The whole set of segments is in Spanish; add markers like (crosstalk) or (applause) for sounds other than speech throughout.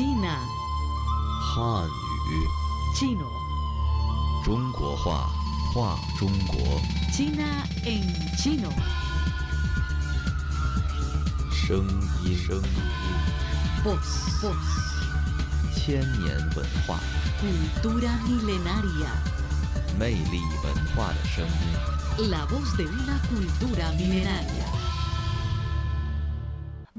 China 汉语， Chino 中国话，话中国， China en chino. 声音，声音， Voz, voz. 千年文化， Cultura milenaria. 魅力文化的声音。 La voz de una cultura milenaria.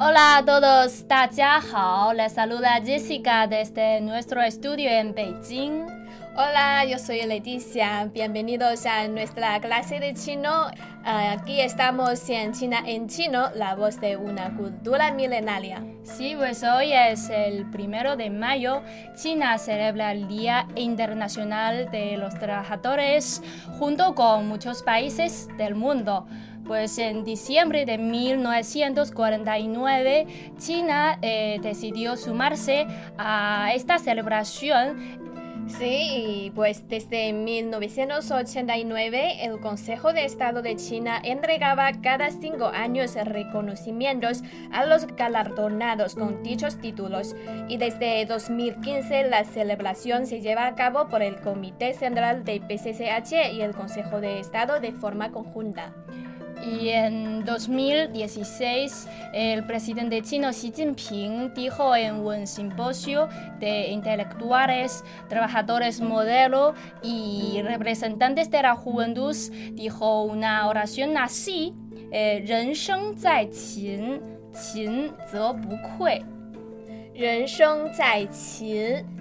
Hola a todos, 大家好，les saluda Jessica desde nuestro estudio en Beijing. Hola, yo soy Leticia. Bienvenidos a nuestra clase de chino. Ah, aquí estamos en China en chino, la voz de una cultura milenaria. Sí, pues hoy es el primero de mayo. China celebra el Día Internacional de los Trabajadores junto con muchos países del mundo. Pues en diciembre de 1949, China eh, decidió sumarse a esta celebración Sí, pues desde 1989 el Consejo de Estado de China entregaba cada cinco años reconocimientos a los galardonados con dichos títulos y desde 2015 la celebración se lleva a cabo por el Comité Central de PCCH y el Consejo de Estado de forma conjunta. Y en 2016, el presidente chino Xi Jinping dijo en un simposio de intelectuales, trabajadores modelo y representantes de la juventud, dijo una oración así, eh, 人生在勤，勤则不愧。人生在勤，勤则不愧。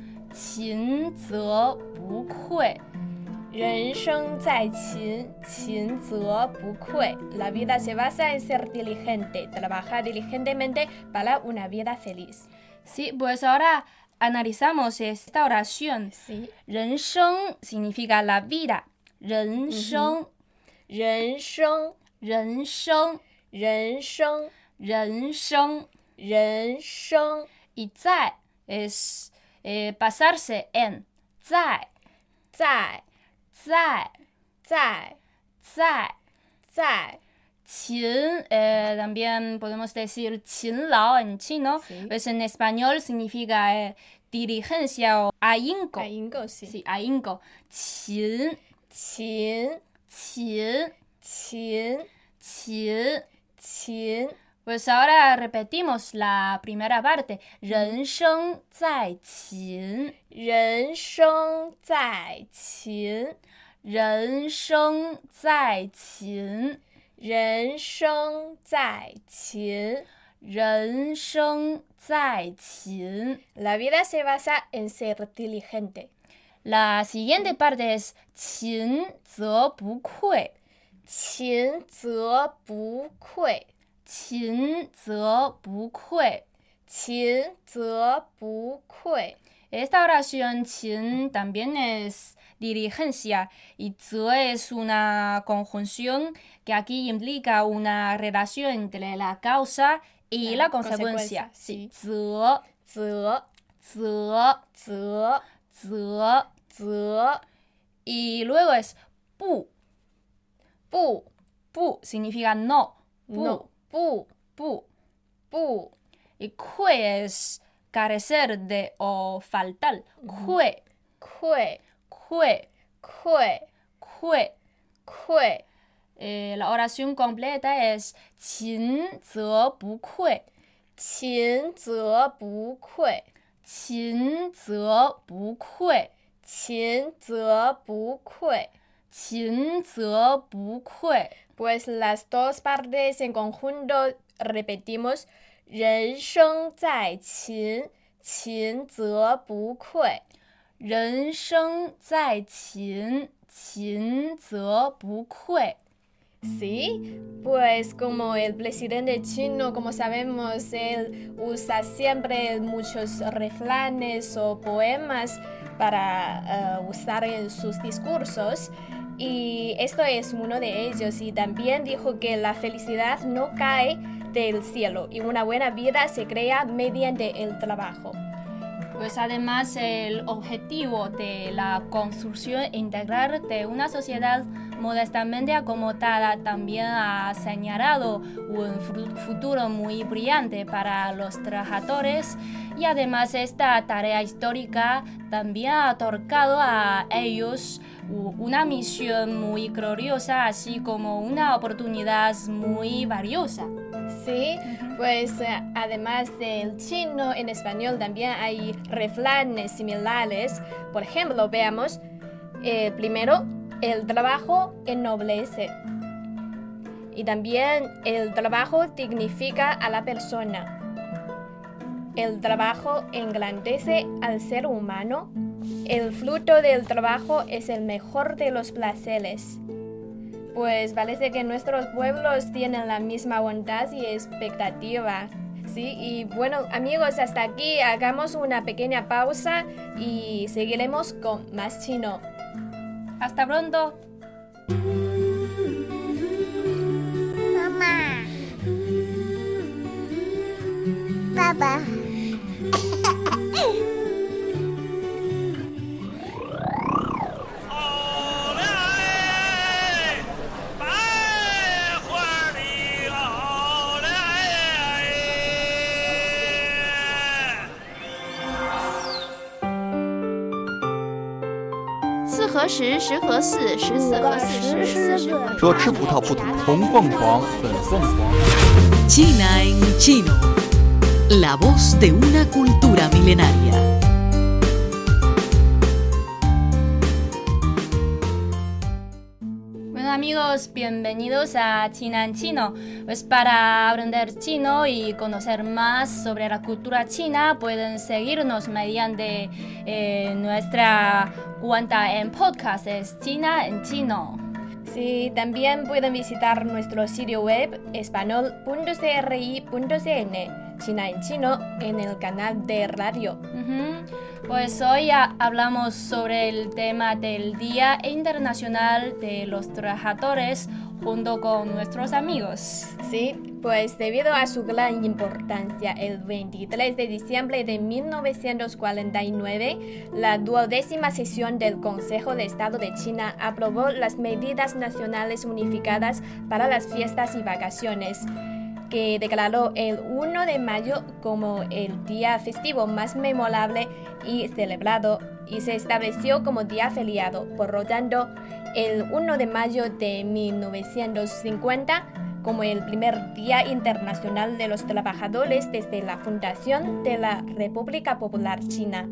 勤则不愧。人生在勤，勤则不愧。La vida se basa en ser diligente, trabajar diligentemente para una vida feliz. Sí, pues ahora analizamos esta oración. Sí. 人生 significa la vida. 人生，人生，人生，人生，人生。人生， y 在 es eh, pasarse en zai, zai, zai, zai, zai, zai. Eh, también podemos decir lao en chino, sí. pues en español significa eh, dirigencia o ahínco. Ahínco, sí. Ahínco. Pues ahora repetimos la primera parte. Ren sheng zai qin. Ren sheng zai qin. Ren sheng zai qin. Ren sheng zai qin. Ren sheng zai qin. La vida se basa en ser diligente. La siguiente parte es qin zhe bu kui. Qin zhe bu kui. 勤则不愧。勤则不愧。 Esta oración 勤 también es diligencia y 则 es una conjunción que aquí implica una relación entre la causa y La la consecuencia. consecuencia, Sí, sí. 则则则则则则 y luego es 不不不 significa no 不 no 不不不 y 愧 es carecer de o faltar 愧愧愧愧愧愧 Eh, la oración completa es 勤则不愧勤则不愧勤则不愧勤则不愧。勤则不愧 Pues las dos partes en conjunto repetimos 人生在勤，勤则不愧。人生在勤勤则不愧 Sí, pues como el presidente chino, como sabemos, él usa siempre muchos refranes o poemas para uh, usar en sus discursos. Y esto es uno de ellos. Y también dijo que la felicidad no cae del cielo y una buena vida se crea mediante el trabajo. Pues además el objetivo de la construcción integral de una sociedad modestamente acomodada también ha señalado un futuro muy brillante para los trabajadores y además esta tarea histórica también ha otorgado a ellos una misión muy gloriosa así como una oportunidad muy valiosa. Sí, pues eh, además del chino, en español también hay refranes similares. Por ejemplo, veamos, eh, primero, el trabajo ennoblece. Y también el trabajo dignifica a la persona. El trabajo engrandece al ser humano. El fruto del trabajo es el mejor de los placeres pues parece que nuestros pueblos tienen la misma bondad y expectativa. Sí, y bueno amigos, hasta aquí hagamos una pequeña pausa y seguiremos con más chino. Hasta pronto. Mamá. Papá. 何时时何四十四何四十四说吃葡萄不吐红凤凰，粉凤凰。China en chino, la voz de una cultura milenaria. Amigos, bienvenidos a China en Chino. Pues para aprender chino y conocer más sobre la cultura china, pueden seguirnos mediante eh, nuestra cuenta en podcast, China en Chino. Sí, también pueden visitar nuestro sitio web español.cri.cn China en Chino en el canal de radio. Pues hoy hablamos sobre el tema del Día Internacional de los Trabajadores junto con nuestros amigos. Sí, pues debido a su gran importancia, el 23 de diciembre de 1949, la duodécima sesión del Consejo de Estado de China aprobó las medidas nacionales unificadas para las fiestas y vacaciones que declaró el 1 de mayo como el día festivo más memorable y celebrado y se estableció como día feriado. Por lo tanto, el 1 de mayo de 1950 como el primer Día Internacional de los Trabajadores desde la fundación de la República Popular China.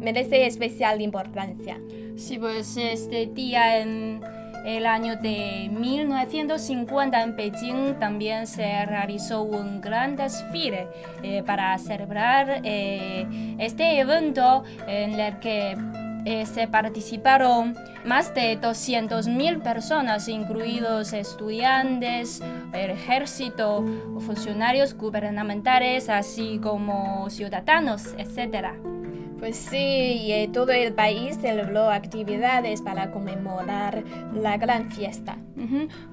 Merece especial importancia. Sí, pues este día en el año de 1950 en Beijing también se realizó un gran desfile eh, para celebrar eh, este evento en el que eh, se participaron más de 200.000 personas, incluidos estudiantes, el ejército, funcionarios gubernamentales, así como ciudadanos, etc. Pues sí, y eh, todo el país celebró actividades para conmemorar la gran fiesta.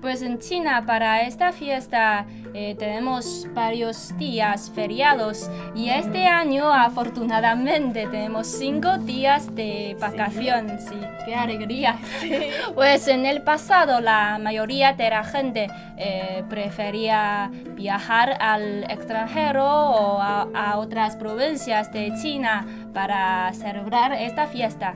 Pues en China para esta fiesta eh, tenemos varios días feriados y este año afortunadamente tenemos cinco días de vacación. Sí, qué alegría. (laughs) Pues en el pasado la mayoría de la gente eh, prefería viajar al extranjero o a otras provincias de China para celebrar esta fiesta.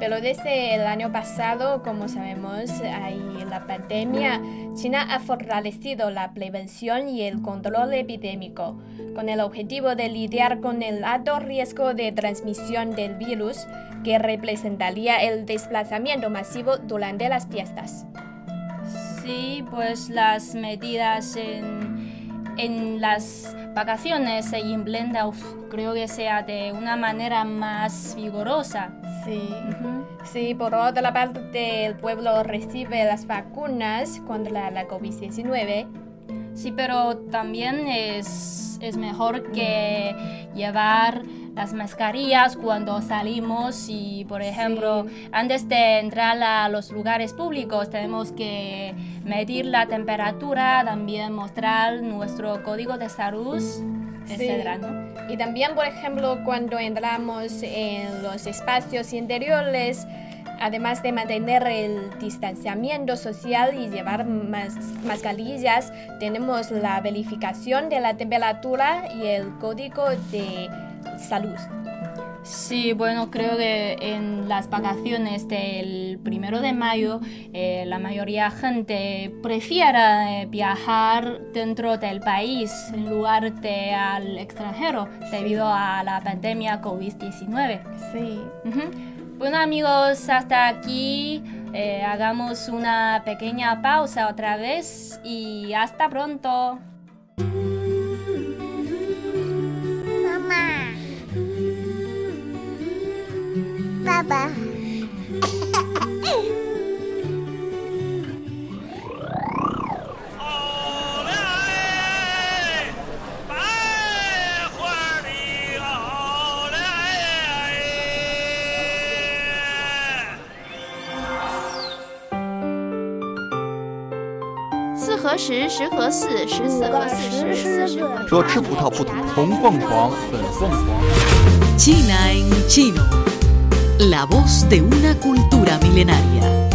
Pero desde el año pasado, como sabemos, hay la pandemia. China ha fortalecido la prevención y el control epidémico, con el objetivo de lidiar con el alto riesgo de transmisión del virus que representaría el desplazamiento masivo durante las fiestas. Sí, pues las medidas en en las vacaciones se implementa, uf, creo que sea de una manera más vigorosa. Sí. Ujú. Sí, por otra parte, el pueblo recibe las vacunas contra la COVID-19. Sí, pero también es, es mejor que llevar las mascarillas cuando salimos y, por ejemplo, antes de entrar a los lugares públicos tenemos que medir la temperatura, también mostrar nuestro código de salud, etcétera, ¿no? Y también, por ejemplo, cuando entramos en los espacios interiores, además de mantener el distanciamiento social y llevar mas- mascarillas, tenemos la verificación de la temperatura y el código de salud. Sí, bueno, creo que en las vacaciones del primero de mayo eh, la mayoría de gente prefiere eh, viajar dentro del país en lugar de al extranjero debido a la pandemia COVID-19. Sí. Ujú. Bueno amigos, hasta aquí eh, hagamos una pequeña pausa otra vez y hasta pronto. Mamá. Papá. 四合石，石合四，十四合四十，四十合说吃葡萄不吐红凤凰，粉凤凰。 China en chino. La voz de una cultura milenaria.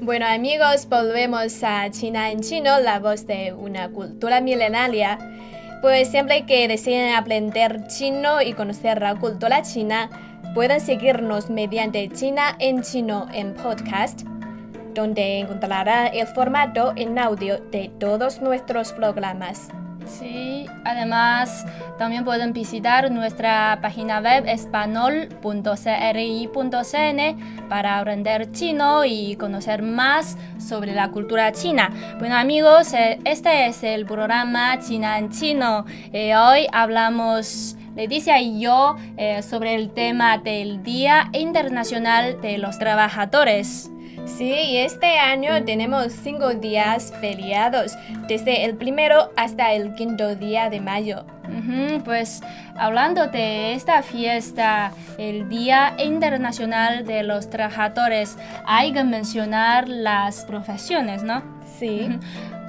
Bueno amigos, volvemos a China en chino, la voz de una cultura milenaria. Pues siempre que deseen aprender chino y conocer la cultura china, pueden seguirnos mediante China en chino en podcast, donde encontrarán el formato en audio de todos nuestros programas. Sí, además también pueden visitar nuestra página web espanol.cri.cn para aprender chino y conocer más sobre la cultura china. Bueno amigos, eh, este es el programa China en chino. Eh, hoy hablamos Leticia y yo eh, sobre el tema del Día Internacional de los Trabajadores. Sí, y este año tenemos cinco días feriados, desde el primero hasta el quinto día de mayo. Pues hablando de esta fiesta, el Día Internacional de los Trabajadores, hay que mencionar las profesiones, ¿no? Sí.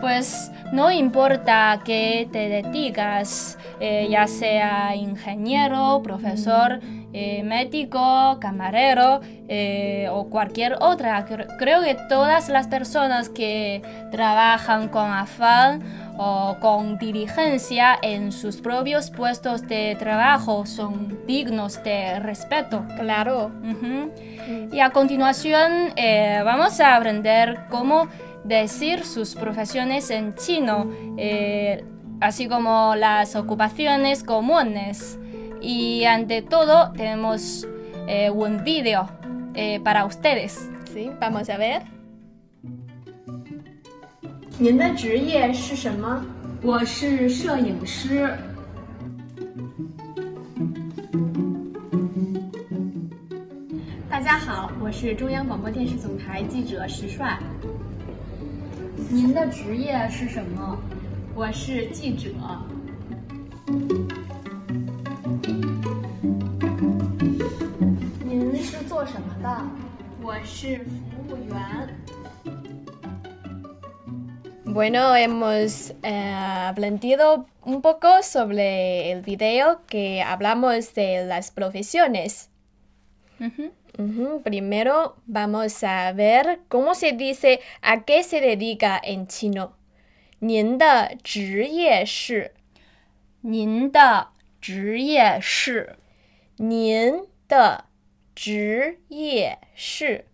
Pues no importa que te dedicas, eh, ya sea ingeniero, profesor, eh, médico, camarero eh, o cualquier otra. Cre- Creo que todas las personas que trabajan con afán o con diligencia en sus propios puestos de trabajo son dignos de respeto. Claro. Y a continuación vamos a aprender cómo decir sus profesiones en chino, eh, así como las ocupaciones comunes. Y ante todo tenemos eh, un vídeo eh, para ustedes. Sí, vamos a ver. 您的职业是什么？我是摄影师。大家好，我是中央广播电视总台记者石帅。 您的职业是什么？我是记者。您是做什么的？我是服务员。Bueno, hemos eh, aprendido un poco sobre el video que hablamos de las profesiones. Ujú, Primero vamos a ver cómo se dice a qué se dedica en chino. 您的职业是您的职业是您的职业是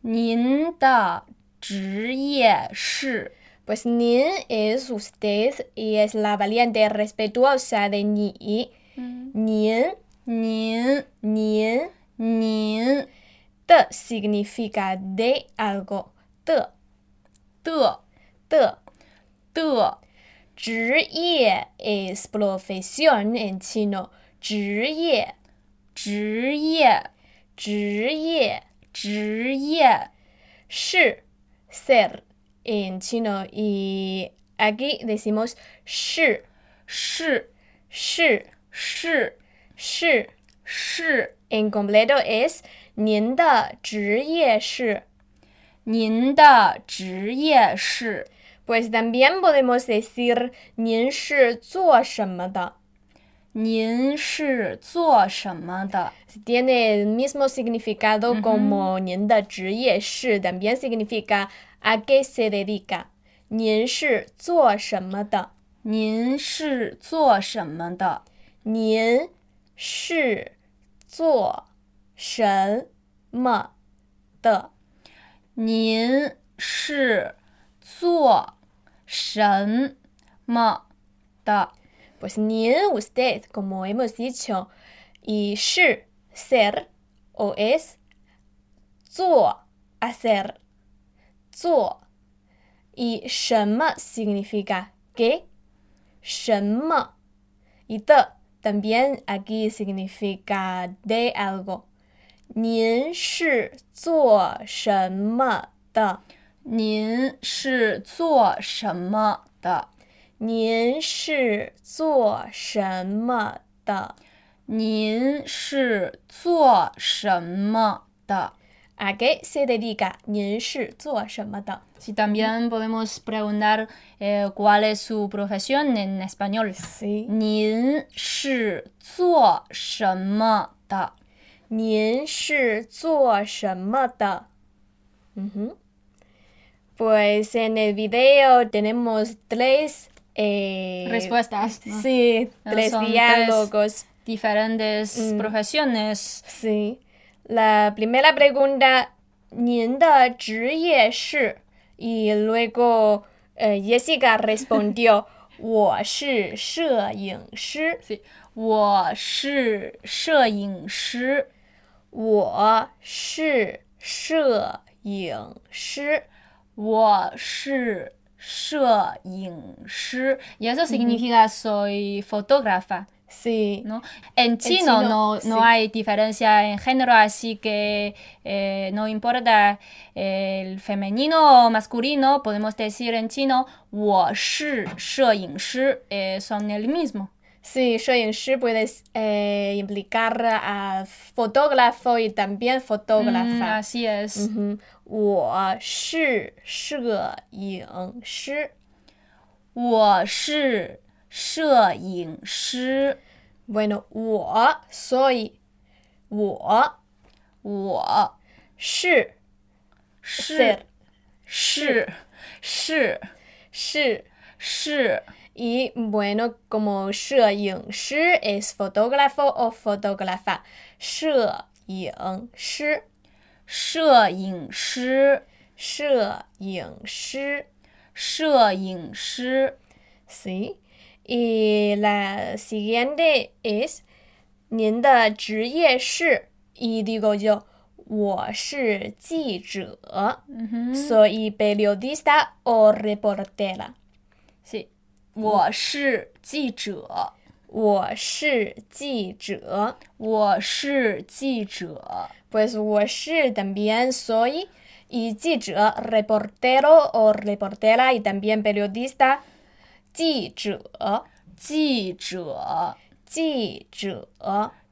您的职业是 Pues nin es usted y es la variante respetuosa de ni. Nin, 您您 您 的 significa de algo 的的的的职业 es profesión en chino 职业职业职业职业是 ser en chino y aquí decimos 是是是是是 是 en completo es 您的职业是您的职业是 Pues también podemos decir 您是做什么的。您是做什么的？ Tiene el mismo significado como 您的职业是 también significa a qué se dedica。您是做什么的？您是做什么的？您是 做什么的？您是做什么的？Pues 您 usted como hemos dicho y 是 ser o es 做 hacer 做 y 什么 significa qué 什么 y 的 también aquí significa de algo 您是做什么的？您是做什么的？您是做什么的？您是做什么的 ¿A qué se dedica? 您是做什么的？ Si también podemos preguntar eh, cuál es su profesión en español. Sí. 您是做什么的？您是做什么的？嗯哼。Pues en el video tenemos tres eh, Respuestas. ¿no? Sí, Ah, tres son tres diálogos. Diferentes profesiones. Sí. La primera pregunta, 您的职业是? Y luego eh, Jessica respondió, 我是摄影师。Sí. 我是摄影师。我是摄影师。我是摄影师。Eso significa soy fotógrafa. Sí. ¿no? En chino, chino, no, no sí. hay diferencia en género, así que eh, no importa el femenino o masculino, podemos decir en chino, 我是摄影师, eh, son el mismo. Sí, 摄影师 puedes eh, implicar a fotógrafo y también Mm, fotógrafa. así es. 嗯哼，我是 摄影师。Bueno, 我 soy 我我是是是是是是 y bueno, como 摄影师 is fotógrafo o fotógrafa. 摄影师，摄影师，摄影师。摄影师。Sí. Y la siguiente es 您的职业是 y digo yo 我是记者 soy periodista o reportera Sí，我是记者，我是记者我是记者。 pues 我是 también soy y 记者 reportero o reportera y también periodista 记者记者，记者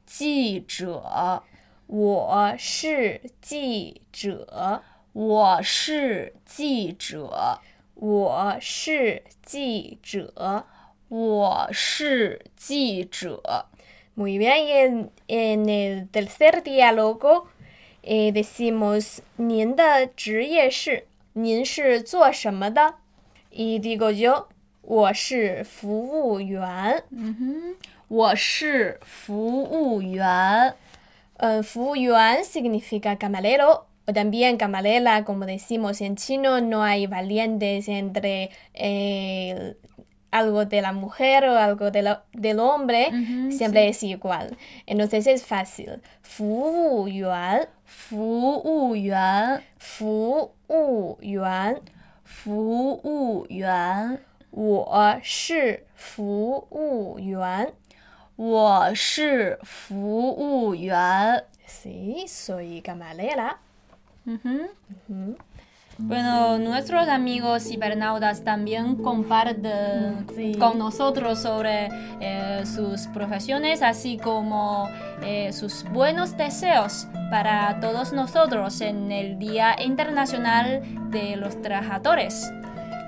记者，我是记者，我是记者，我是记者。我是记者。Muy bien, y en, en el tercer diálogo eh, decimos 您的职业是您是做什么的？Y digo yo 我是服务员。我是服务员。 Uh, 服务员 significa camarero o también camarera, como decimos en chino, no hay valientes entre eh, algo de la mujer o algo de lo- del hombre, siempre es igual. Entonces es fácil. 服务员,服务员，服务员,服务员， 我是服务员。我是服务员。 Sí, soy camarera. Bueno, nuestros amigos cibernautas también comparten Sí. con nosotros sobre eh, sus profesiones, así como eh, sus buenos deseos para todos nosotros en el Día Internacional de los Trabajadores.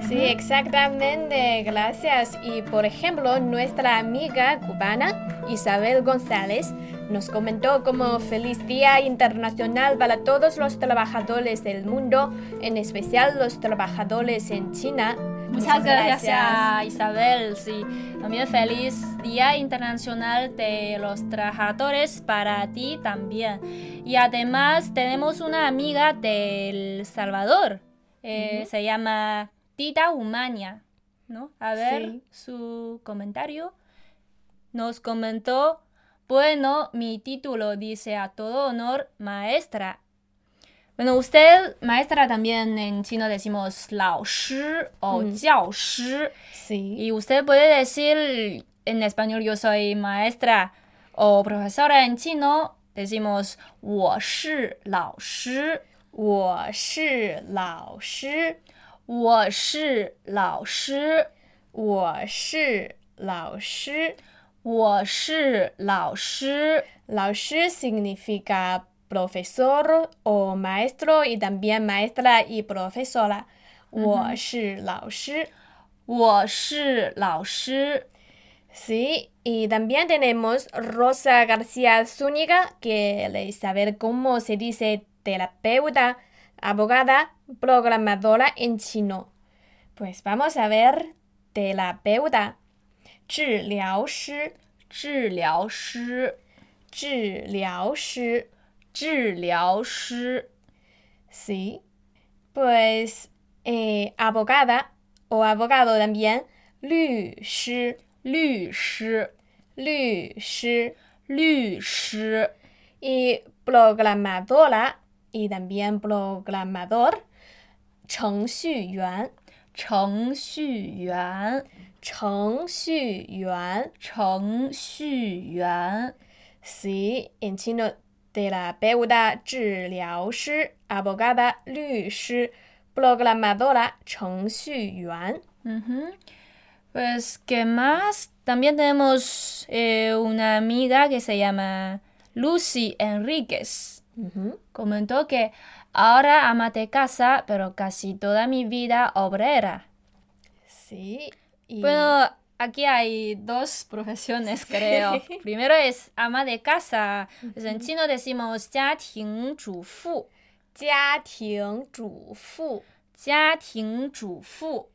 Sí, exactamente, gracias. Y por ejemplo, nuestra amiga cubana Isabel González nos comentó como feliz Día Internacional para todos los trabajadores del mundo, en especial los trabajadores en China. Muchas gracias, Isabel. Sí, también feliz Día Internacional de los Trabajadores para ti también. Y además tenemos una amiga del Salvador. eh, Se llama Tita Humania. ¿no? A ver Sí. su comentario. Nos comentó, bueno, mi título dice a todo honor maestra. Bueno, usted, maestra, también en chino decimos 老师 o 教师。 Sí. Y usted puede decir en español yo soy maestra o profesora en chino decimos 我是老师，我是老师，我是老师， 我是老师。我是老师。老师 significa profesor o maestro y también maestra y profesora. 我是老师。我是老师。 Sí, y también tenemos Rosa García Zúñiga, que quiere saber cómo se dice terapeuta, abogada, programadora en chino. Pues vamos a ver terapeuta, 治疗师,治疗师，治疗师。治疗师， Sí. Pues eh, abogada o abogado también, 律师,律师，律师。律师， y programadora y también programador, 程序员,程序员，程序员。程序员， Sí, en chino, terapeuta, 治疗师, abogada, 律师, programadora, 程序员。 Ujú. Pues, ¿qué más? También tenemos eh, una amiga que se llama Lucy Enríquez. Comentó que ahora ama de casa, pero casi toda mi vida obrera. Sí. y- Bueno, aquí hay dos profesiones, (laughs) creo. Primero es ama de casa. Pues en chino decimos 家庭主妇。家庭主妇，家庭主妇，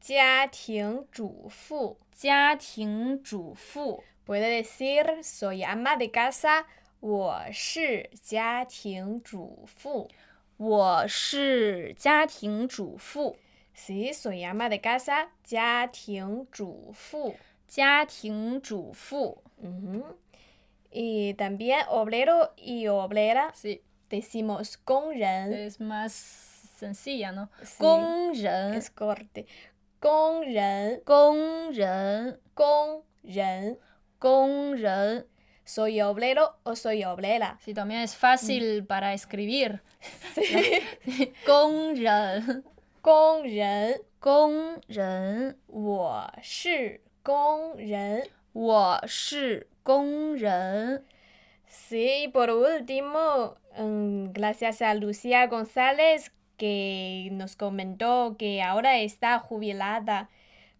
家庭主妇。家庭主妇。 Puede decir soy ama de casa， 我是家庭主妇。我是家庭主妇。Sí, soy ama de casa，家庭主妇。家庭主妇。Ujú. Y también obrero y obrera Sí, decimos 工人 es más sencilla, ¿no? 工人，es corte，工人，工人，工人。工人。Soy obrero o soy obrera. Sí, también es fácil para escribir. (laughs) 工人，工人，工人，我是工人。我是工人。 Sí, y por último, mm, gracias a Lucía González que nos comentó que ahora está jubilada.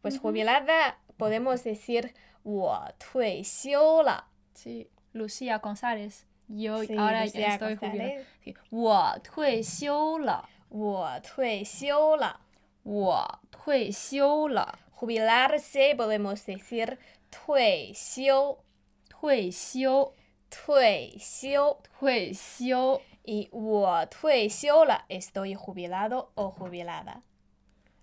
Pues jubilada podemos decir 我退休了. Sí, Lucía González. Yo Sí, ahora Lucía estoy jubilada. González. Sí, 我退休了，我退休了.我退休了， Jubilarse podemos decir 退休,退休，退休.退休。 Y 我退休了, estoy jubilado o jubilada.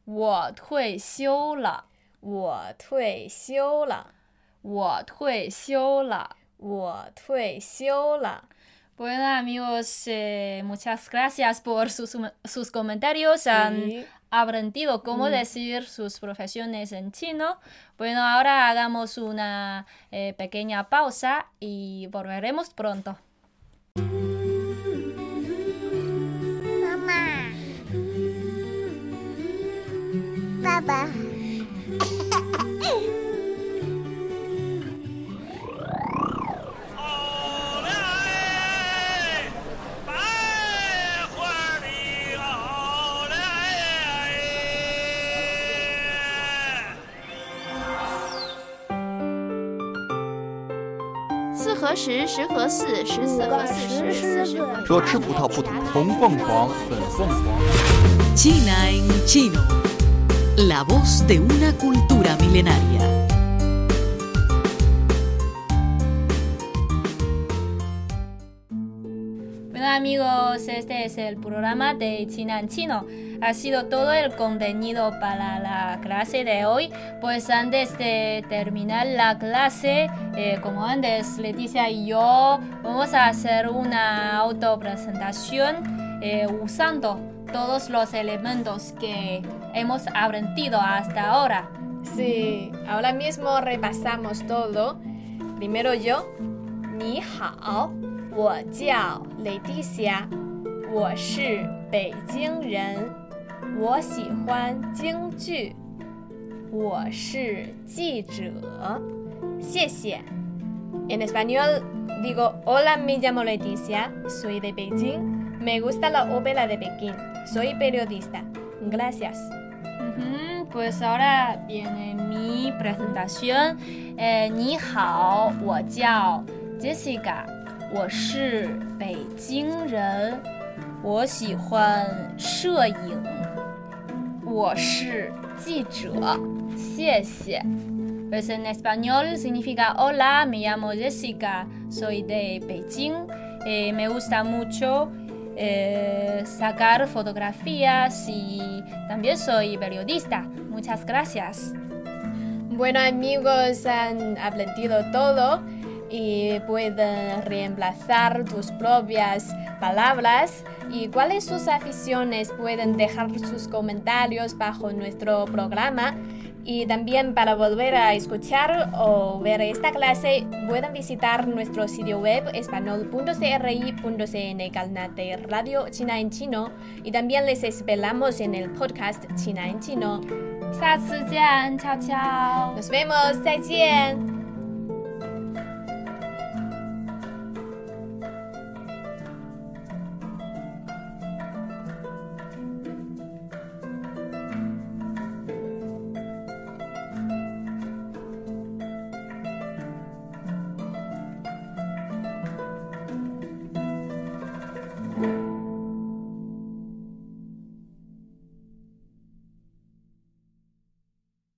我退休了， 我退休了，我退休了。 我退休了。 Bueno amigos, eh, muchas gracias por sus, sus comentarios. Han Sí. aprendido cómo decir sus profesiones en chino. Bueno, ahora hagamos una eh, pequeña pausa y volveremos pronto. 妈妈， 十，十合四，十四合四，十四十合说吃葡萄不吐红凤凰，粉凤凰。 China en chino. La voz de una cultura milenaria. Bueno amigos, este es el programa de China en Chino. ha sido todo el contenido para la clase de hoy. Pues antes de este, terminar la clase, eh, como antes Leticia y yo vamos a hacer una autopresentación eh, usando todos los elementos que hemos aprendido hasta ahora. Sí, ahora mismo repasamos todo. Primero yo, ni hao, wo jiao Leticia, wo shi Beijing. 我喜欢京剧，我是记者，谢谢。En español digo Hola, me llamo Leticia, soy de Beijing, me gusta la ópera de Pekín, soy periodista. Gracias. Ujú, Pues ahora viene mi presentación. Eh, 你好，我叫 Jessica，我是北京人，我喜欢摄影， 我是记者，谢谢。Pues en español significa Hola, me llamo Jessica, soy de Beijing, eh, me gusta mucho eh, sacar fotografías y también soy periodista. Muchas gracias. Bueno amigos, han aprendido todo y pueden reemplazar tus propias palabras y cuáles sus aficiones pueden dejar sus comentarios bajo nuestro programa y también para volver a escuchar o ver esta clase pueden visitar nuestro sitio web español.cri.cn canal de Radio China en Chino y también les esperamos en el podcast China en Chino. 下次见，悄悄。 Nos vemos, 再见。